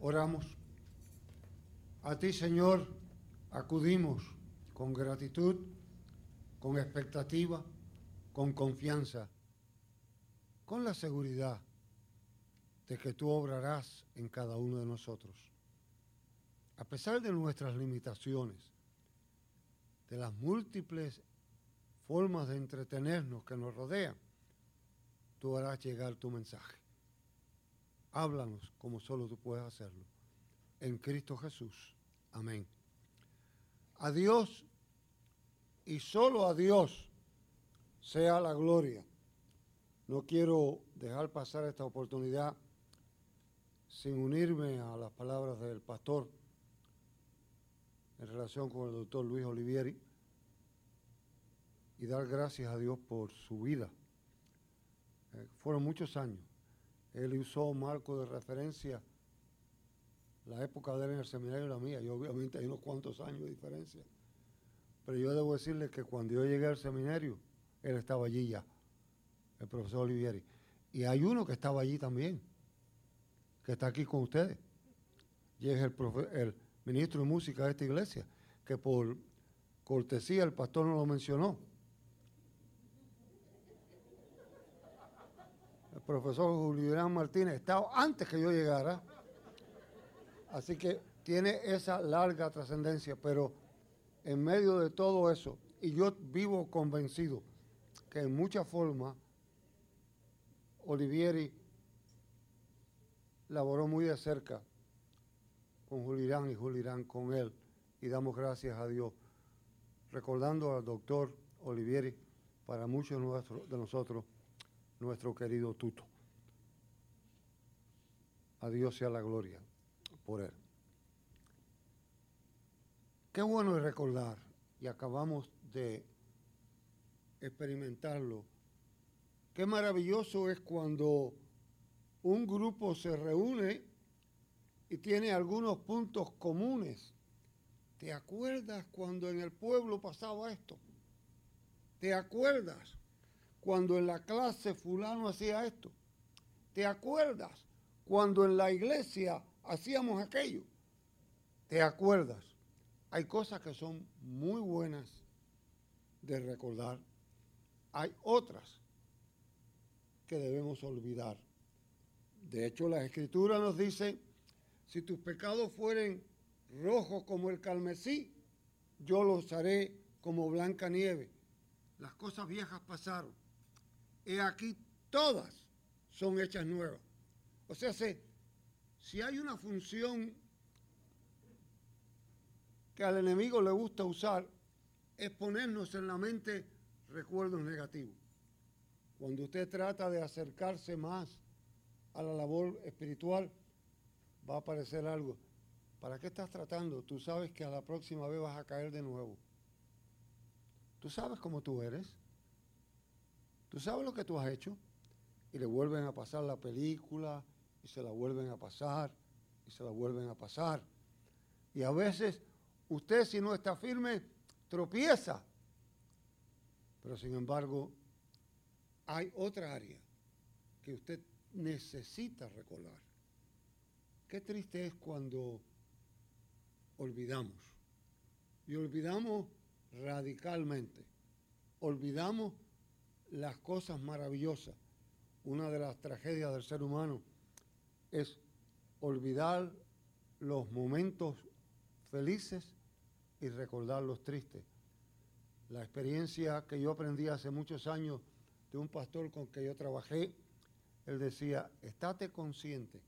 Oramos. A ti, Señor, acudimos con gratitud, con expectativa, con confianza, con la seguridad de que tú obrarás en cada uno de nosotros. A pesar de nuestras limitaciones, de las múltiples formas de entretenernos que nos rodean, tú harás llegar tu mensaje. Háblanos como solo tú puedes hacerlo. En Cristo Jesús. Amén. A Dios y solo a Dios sea la gloria. No quiero dejar pasar esta oportunidad sin unirme a las palabras del pastor en relación con el doctor Luis Olivieri y dar gracias a Dios por su vida. Eh, fueron muchos años. Él usó marco de referencia la época de él en el seminario y la mía, y obviamente hay unos cuantos años de diferencia. Pero yo debo decirle que cuando yo llegué al seminario, él estaba allí ya, el profesor Olivieri. Y hay uno que estaba allí también, que está aquí con ustedes. Y es el, el ministro de música de esta iglesia, que por cortesía el pastor no lo mencionó. Profesor Julián Martínez estaba antes que yo llegara. Así que tiene esa larga trascendencia, pero en medio de todo eso, y yo vivo convencido que en muchas formas Olivieri laboró muy de cerca con Julirán y Julirán con él, y damos gracias a Dios, recordando al doctor Olivieri, para muchos de nosotros, nuestro querido Tuto. A Dios sea la gloria por él. Qué bueno es recordar, y acabamos de experimentarlo, qué maravilloso es cuando un grupo se reúne y tiene algunos puntos comunes. ¿Te acuerdas cuando en el pueblo pasaba esto? ¿Te acuerdas cuando en la clase fulano hacía esto? ¿Te acuerdas cuando en la iglesia hacíamos aquello. ¿Te acuerdas? Hay cosas que son muy buenas de recordar. Hay otras que debemos olvidar. De hecho, la escritura nos dice, si tus pecados fueren rojos como el carmesí, yo los haré como blanca nieve. Las cosas viejas pasaron. He aquí todas son hechas nuevas. O sea, se si hay una función que al enemigo le gusta usar, es ponernos en la mente recuerdos negativos. Cuando usted trata de acercarse más a la labor espiritual, va a aparecer algo. ¿Para qué estás tratando? Tú sabes que a la próxima vez vas a caer de nuevo. Tú sabes cómo tú eres. Tú sabes lo que tú has hecho. Y le vuelven a pasar la película, y se la vuelven a pasar y se la vuelven a pasar. Y a veces usted si no está firme tropieza. Pero sin embargo, hay otra área que usted necesita recordar. Qué triste es cuando olvidamos. Y olvidamos radicalmente. Olvidamos las cosas maravillosas. Una de las tragedias del ser humano es olvidar los momentos felices y recordar los tristes. La experiencia que yo aprendí hace muchos años de un pastor con que yo trabajé, él decía, estate consciente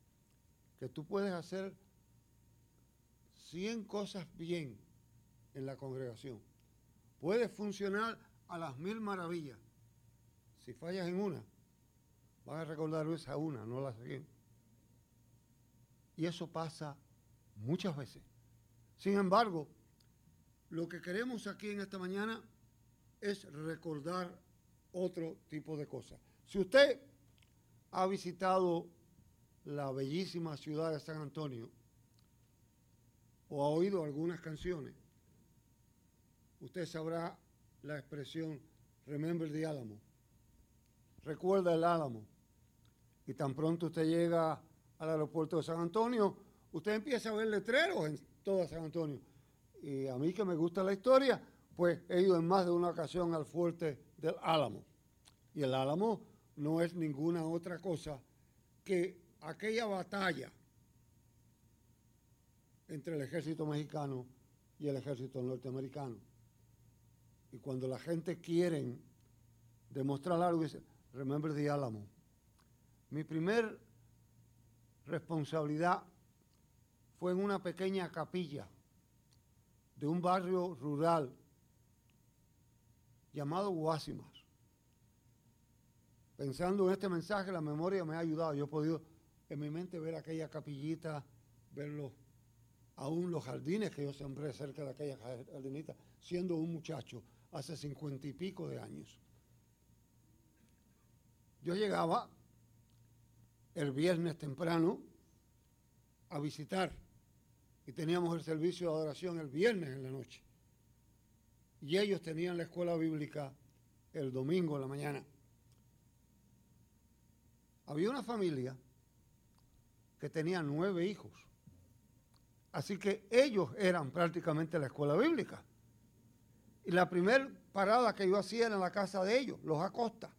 que tú puedes hacer 100 cosas bien en la congregación. Puedes funcionar a las mil maravillas. Si fallas en una, vas a recordar esa una, no la siguiente. Y eso pasa muchas veces. Sin embargo, lo que queremos aquí en esta mañana es recordar otro tipo de cosas. Si usted ha visitado la bellísima ciudad de San Antonio o ha oído algunas canciones, usted sabrá la expresión Remember the Álamo. Recuerda el Álamo. Y tan pronto usted llega al aeropuerto de San Antonio, usted empieza a ver letreros en todo San Antonio. Y a mí que me gusta la historia, pues he ido en más de una ocasión al fuerte del Álamo. Y el Álamo no es ninguna otra cosa que aquella batalla entre el ejército mexicano y el ejército norteamericano. Y cuando la gente quiere demostrar algo, dice, remember the Álamo. Mi primer responsabilidad fue en una pequeña capilla de un barrio rural llamado Guásimas. Pensando en este mensaje, la memoria me ha ayudado. Yo he podido en mi mente ver aquella capillita, verlo, aún los jardines que yo sembré cerca de aquella jardinita, siendo un muchacho hace cincuenta y pico de años. Yo llegaba el viernes temprano a visitar y teníamos el servicio de adoración el viernes en la noche. Y ellos tenían la escuela bíblica el domingo en la mañana. Había una familia que tenía nueve hijos. Así que ellos eran prácticamente la escuela bíblica. Y la primera parada que yo hacía era en la casa de ellos, los Acosta.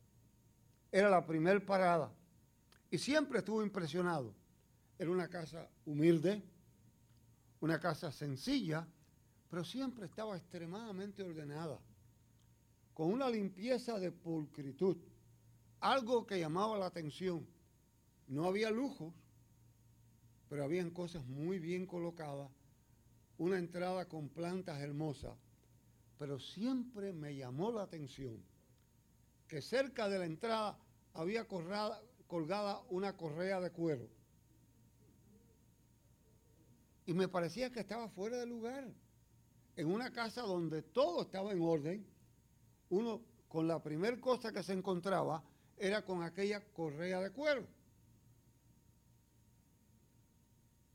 Era la primera parada. Y siempre estuve impresionado. Era una casa humilde, una casa sencilla, pero siempre estaba extremadamente ordenada, con una limpieza de pulcritud, algo que llamaba la atención. No había lujos, pero habían cosas muy bien colocadas, una entrada con plantas hermosas, pero siempre me llamó la atención que cerca de la entrada había colgada una correa de cuero. Y me parecía que estaba fuera de lugar. En una casa donde todo estaba en orden, uno con la primera cosa que se encontraba era con aquella correa de cuero.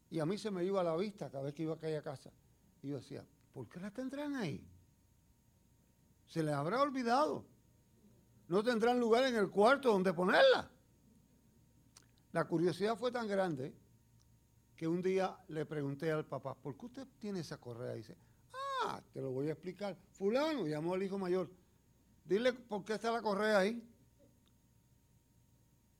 Y a mí se me iba a la vista cada vez que iba a aquella casa. Y yo decía, ¿por qué la tendrán ahí? Se les habrá olvidado. No tendrán lugar en el cuarto donde ponerla. La curiosidad fue tan grande que un día le pregunté al papá, ¿por qué usted tiene esa correa? Y dice, ah, te lo voy a explicar. Fulano llamó al hijo mayor. Dile por qué está la correa ahí.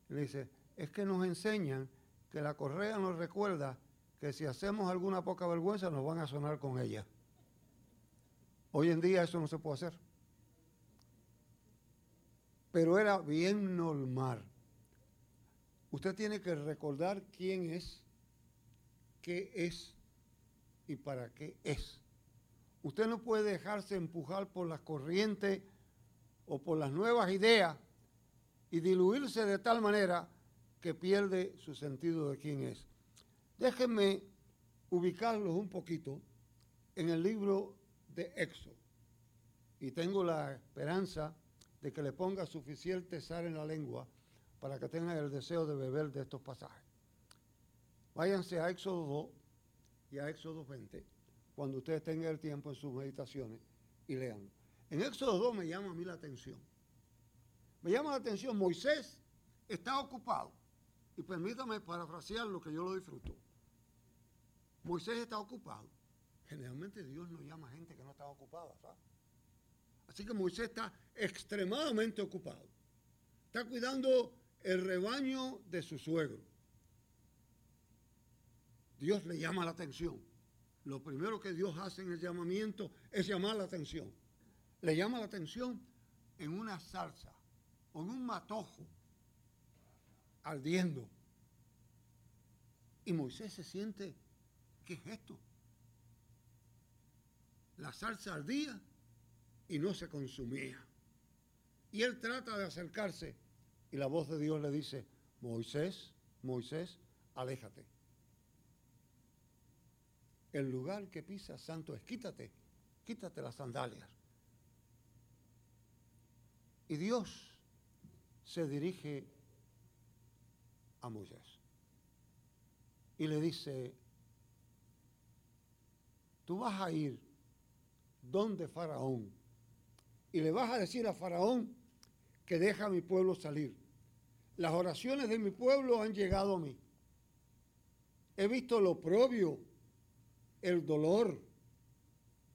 le dice, es que nos enseñan que la correa nos recuerda que si hacemos alguna poca vergüenza nos van a sonar con ella. Hoy en día eso no se puede hacer. Pero era bien normal. Usted tiene que recordar quién es, qué es y para qué es. Usted no puede dejarse empujar por las corrientes o por las nuevas ideas y diluirse de tal manera que pierde su sentido de quién es. Déjenme ubicarlos un poquito en el libro de Éxodo. Y tengo la esperanza de que le ponga suficiente sal en la lengua para que tengan el deseo de beber de estos pasajes. Váyanse a Éxodo 2 y a Éxodo 20, cuando ustedes tengan el tiempo en sus meditaciones y lean. En Éxodo 2 me llama a mí la atención. Me llama la atención, Moisés está ocupado. Y permítame parafrasear lo que yo lo disfruto. Moisés está ocupado. Generalmente Dios no llama a gente que no está ocupada, ¿sabes? Así que Moisés está extremadamente ocupado. Está cuidando el rebaño de su suegro. Dios le llama la atención. Lo primero que Dios hace en el llamamiento es llamar la atención. Le llama la atención en una salsa en un matojo ardiendo. Y Moisés se siente ¿Qué es esto? La salsa ardía y no se consumía. Y él trata de acercarse y la voz de Dios le dice, Moisés, Moisés, aléjate. El lugar que pisa santo es quítate, quítate las sandalias. Y Dios se dirige a Moisés y le dice, tú vas a ir donde Faraón y le vas a decir a Faraón que deja a mi pueblo salir. Las oraciones de mi pueblo han llegado a mí. he visto lo propio, el dolor,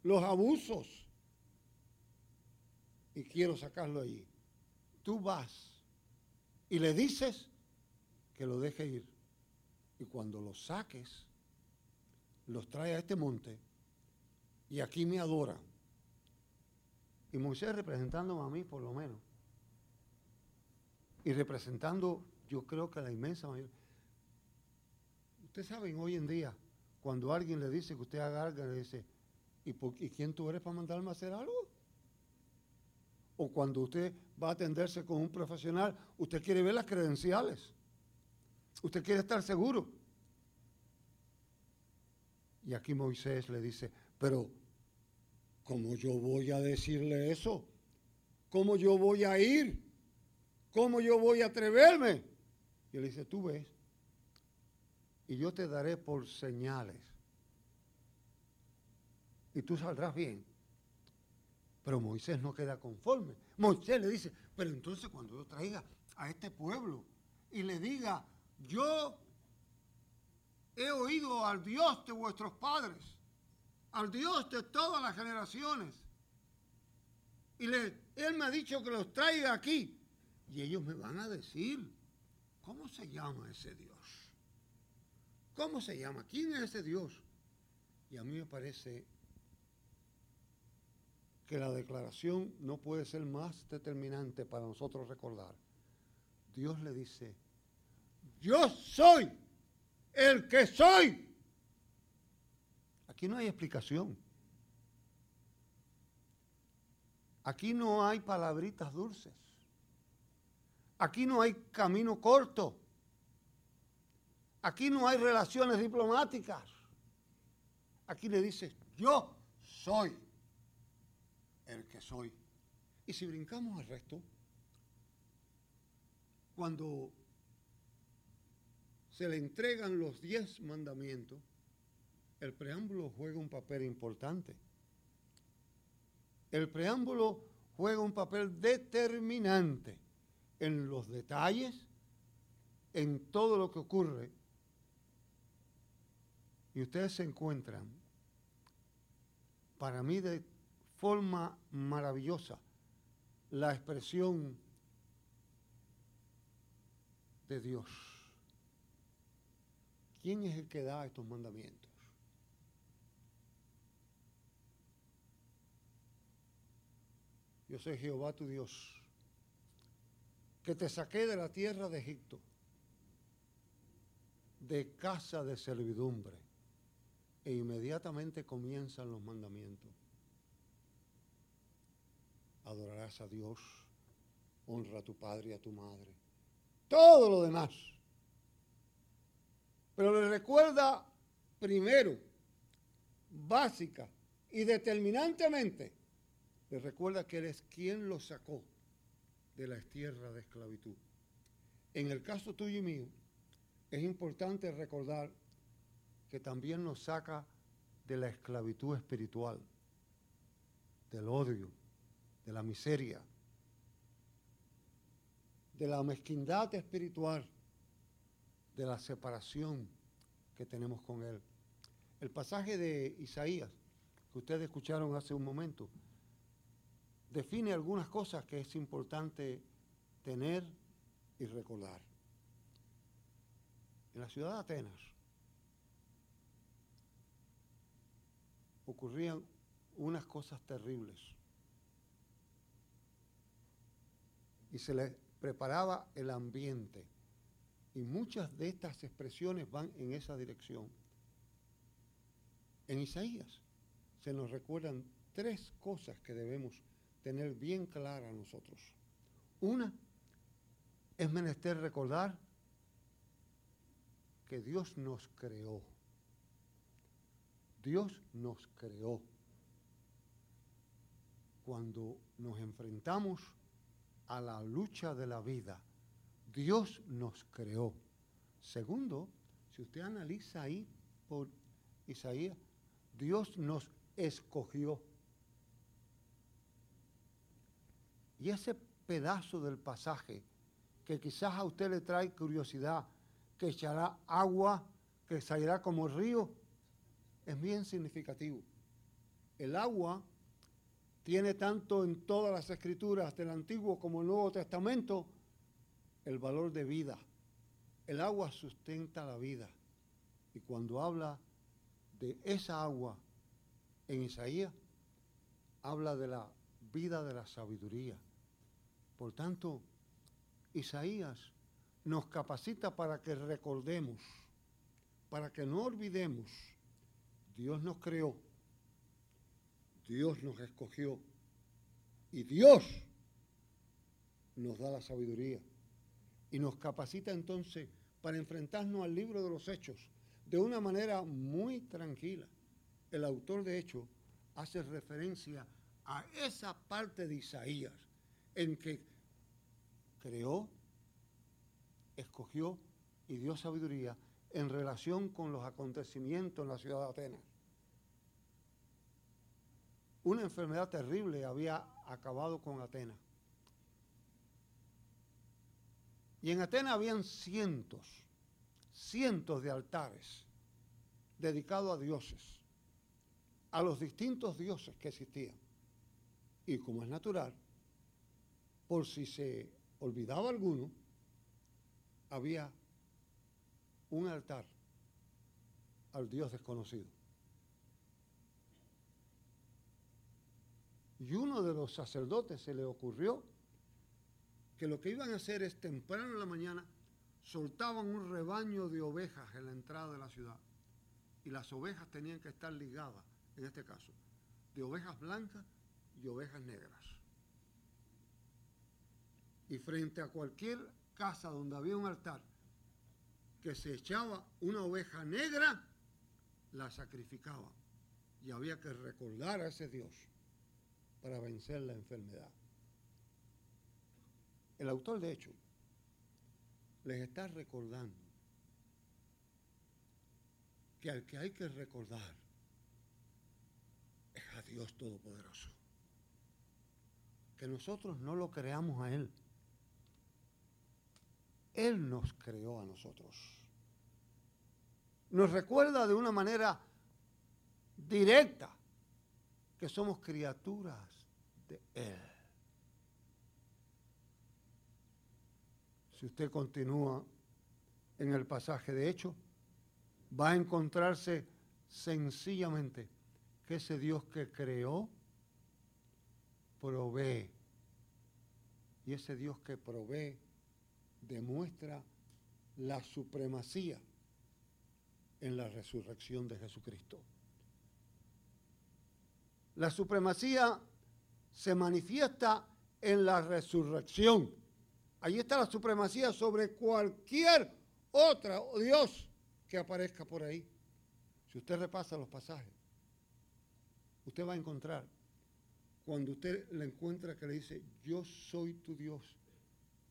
los abusos, y quiero sacarlo allí. Tú vas y le dices que lo deje ir. Y cuando los saques, los trae a este monte y aquí me adora. Y Moisés representándome a mí, por lo menos. Y representando, yo creo que la inmensa mayoría. Ustedes saben, hoy en día, cuando alguien le dice que usted haga algo, le dice, ¿y, ¿y quién tú eres para mandarme a hacer algo? O cuando usted va a atenderse con un profesional, usted quiere ver las credenciales. Usted quiere estar seguro. Y aquí Moisés le dice, pero ¿cómo yo voy a decirle eso? ¿Cómo yo voy a ir? ¿Cómo yo voy a atreverme? Y él dice, tú ves, y yo te daré por señales. Y tú saldrás bien. Pero Moisés no queda conforme. Moisés le dice, pero entonces cuando yo traiga a este pueblo y le diga, yo he oído al Dios de vuestros padres, al Dios de todas las generaciones. Y le, Él me ha dicho que los traiga aquí. Y ellos me van a decir, ¿cómo se llama ese Dios? ¿Cómo se llama? ¿Quién es ese Dios? Y a mí me parece que la declaración no puede ser más determinante para nosotros recordar. Dios le dice, yo soy el que soy. Aquí no hay explicación. Aquí no hay palabritas dulces. Aquí no hay camino corto. Aquí no hay relaciones diplomáticas. Aquí le dice, yo soy el que soy. Y si brincamos al resto, cuando se le entregan los diez mandamientos, el preámbulo juega un papel importante. El preámbulo juega un papel determinante en los detalles, en todo lo que ocurre. Y ustedes se encuentran, para mí de forma maravillosa, la expresión de Dios. ¿Quién es el que da estos mandamientos? Yo soy Jehová tu Dios, que te saqué de la tierra de Egipto, de casa de servidumbre, e inmediatamente comienzan los mandamientos. Adorarás a Dios, honra a tu padre y a tu madre. Todo lo demás pero le recuerda primero, básica y determinantemente, le recuerda que Él es quien lo sacó de la tierra de esclavitud. En el caso tuyo y mío, es importante recordar que también nos saca de la esclavitud espiritual, del odio, de la miseria, de la mezquindad espiritual de la separación que tenemos con Él. El pasaje de Isaías, que ustedes escucharon hace un momento, define algunas cosas que es importante tener y recordar. En la ciudad de Atenas ocurrían unas cosas terribles y se les preparaba el ambiente y muchas de estas expresiones van en esa dirección. En Isaías se nos recuerdan tres cosas que debemos tener bien claras nosotros. Una, es menester recordar que Dios nos creó. Dios nos creó. Cuando nos enfrentamos a la lucha de la vida, Dios nos creó. Segundo, si usted analiza ahí por Isaías, Dios nos escogió. Y ese pedazo del pasaje que quizás a usted le trae curiosidad, que echará agua, que salirá como río, es bien significativo. El agua tiene tanto en todas las escrituras del Antiguo como el Nuevo Testamento el valor de vida. El agua sustenta la vida. Y cuando habla de esa agua en Isaías, habla de la vida de la sabiduría. Por tanto, Isaías nos capacita para que recordemos, para que no olvidemos, Dios nos creó, Dios nos escogió y Dios nos da la sabiduría y nos capacita entonces para enfrentarnos al libro de los hechos de una manera muy tranquila. El autor de Hechos hace referencia a esa parte de Isaías en que creó, escogió y dio sabiduría en relación con los acontecimientos en la ciudad de Atenas. Una enfermedad terrible había acabado con Atenas. Y en Atenas habían cientos, cientos de altares dedicados a dioses, a los distintos dioses que existían. Y como es natural, por si se olvidaba alguno, había un altar al Dios desconocido. Y uno de los sacerdotes se le ocurrió que lo que iban a hacer es temprano en la mañana soltaban un rebaño de ovejas en la entrada de la ciudad. Y las ovejas tenían que estar ligadas, en este caso, de ovejas blancas y ovejas negras. Y frente a cualquier casa donde había un altar que se echaba una oveja negra, la sacrificaba. Y había que recordar a ese Dios para vencer la enfermedad. El autor, de hecho, les está recordando que al que hay que recordar es a Dios Todopoderoso. Que nosotros no lo creamos a Él. Él nos creó a nosotros. Nos recuerda de una manera directa que somos criaturas de Él. si usted continúa en el pasaje de hecho, va a encontrarse sencillamente que ese Dios que creó provee. Y ese Dios que provee demuestra la supremacía en la resurrección de Jesucristo. La supremacía se manifiesta en la resurrección. Ahí está la supremacía sobre cualquier otro Dios que aparezca por ahí. Si usted repasa los pasajes, usted va a encontrar, cuando usted le encuentra que le dice, yo soy tu Dios,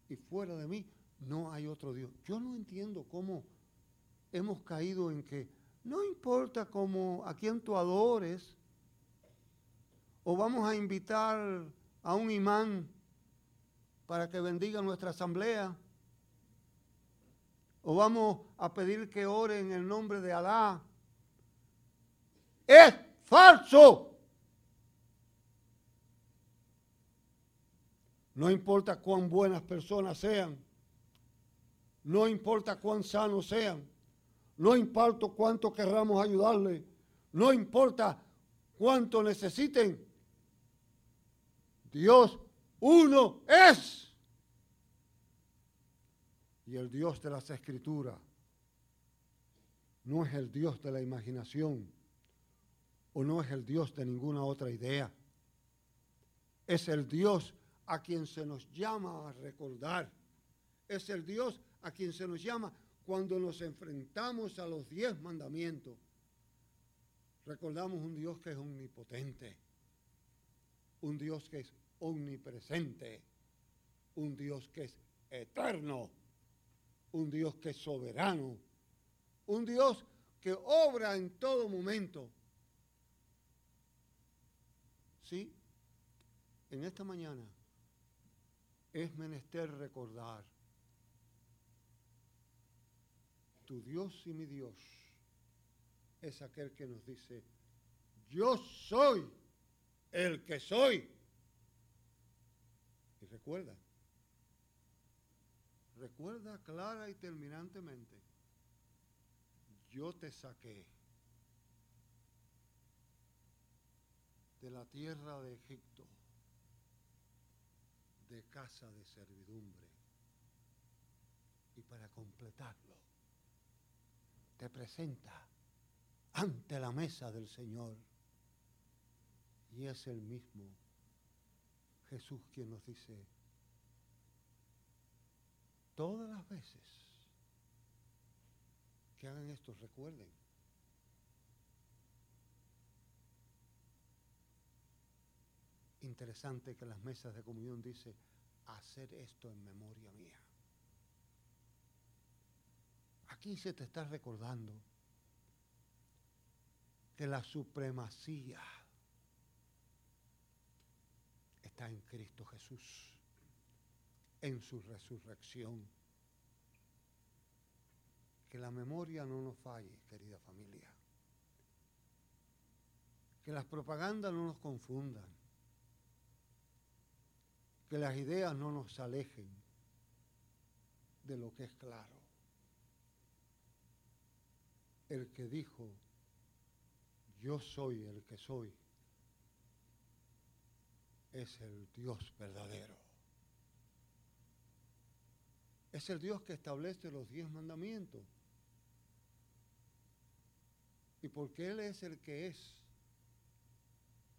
y fuera de mí no hay otro Dios. Yo no entiendo cómo hemos caído en que no importa cómo a quién tú adores, o vamos a invitar a un imán para que bendiga nuestra asamblea. O vamos a pedir que ore en el nombre de Alá. Es falso. No importa cuán buenas personas sean. No importa cuán sanos sean. No importa cuánto querramos ayudarle. No importa cuánto necesiten. Dios uno es. Y el Dios de las Escrituras no es el Dios de la imaginación o no es el Dios de ninguna otra idea. Es el Dios a quien se nos llama a recordar. Es el Dios a quien se nos llama cuando nos enfrentamos a los diez mandamientos. Recordamos un Dios que es omnipotente, un Dios que es omnipresente, un Dios que es eterno, un Dios que es soberano, un Dios que obra en todo momento. Sí, en esta mañana es menester recordar, tu Dios y mi Dios es aquel que nos dice, yo soy el que soy. Y recuerda, recuerda clara y terminantemente, yo te saqué de la tierra de Egipto, de casa de servidumbre. Y para completarlo, te presenta ante la mesa del Señor. Y es el mismo Jesús quien nos dice, todas las veces que hagan esto, recuerden, interesante que las mesas de comunión dice, hacer esto en memoria mía. Aquí se te está recordando que la supremacía está en Cristo Jesús, en su resurrección. Que la memoria no nos falle, querida familia. Que las propagandas no nos confundan. Que las ideas no nos alejen de lo que es claro. El que dijo, yo soy el que soy, es el Dios verdadero. Es el Dios que establece los diez mandamientos. Y porque Él es el que es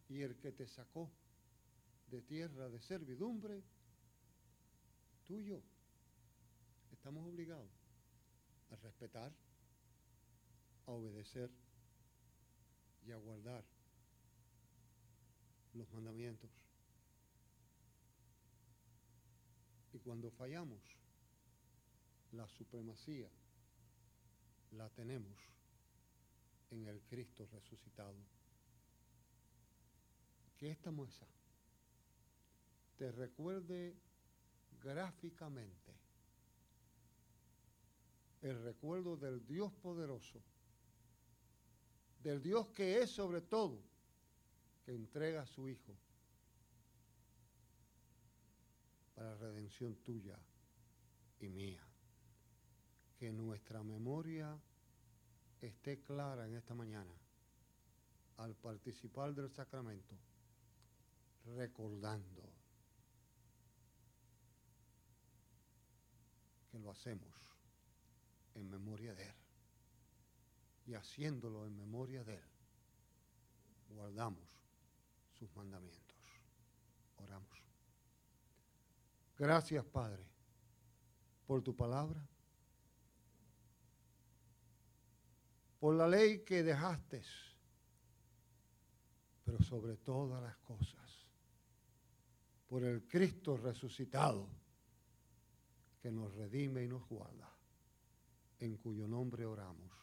y el que te sacó de tierra de servidumbre, tú y yo estamos obligados a respetar, obedecer y a guardar los mandamientos. Y cuando fallamos, la supremacía la tenemos en el Cristo resucitado. Que esta muesa te recuerde gráficamente el recuerdo del Dios poderoso del Dios que es sobre todo, que entrega a su Hijo para redención tuya y mía. Que nuestra memoria esté clara en esta mañana al participar del sacramento, recordando que lo hacemos en memoria de Él y haciéndolo en memoria de Él, guardamos sus mandamientos. Oramos. Gracias, Padre, por tu palabra, por la ley que dejaste, pero sobre todas las cosas, por el Cristo resucitado que nos redime y nos guarda, en cuyo nombre oramos.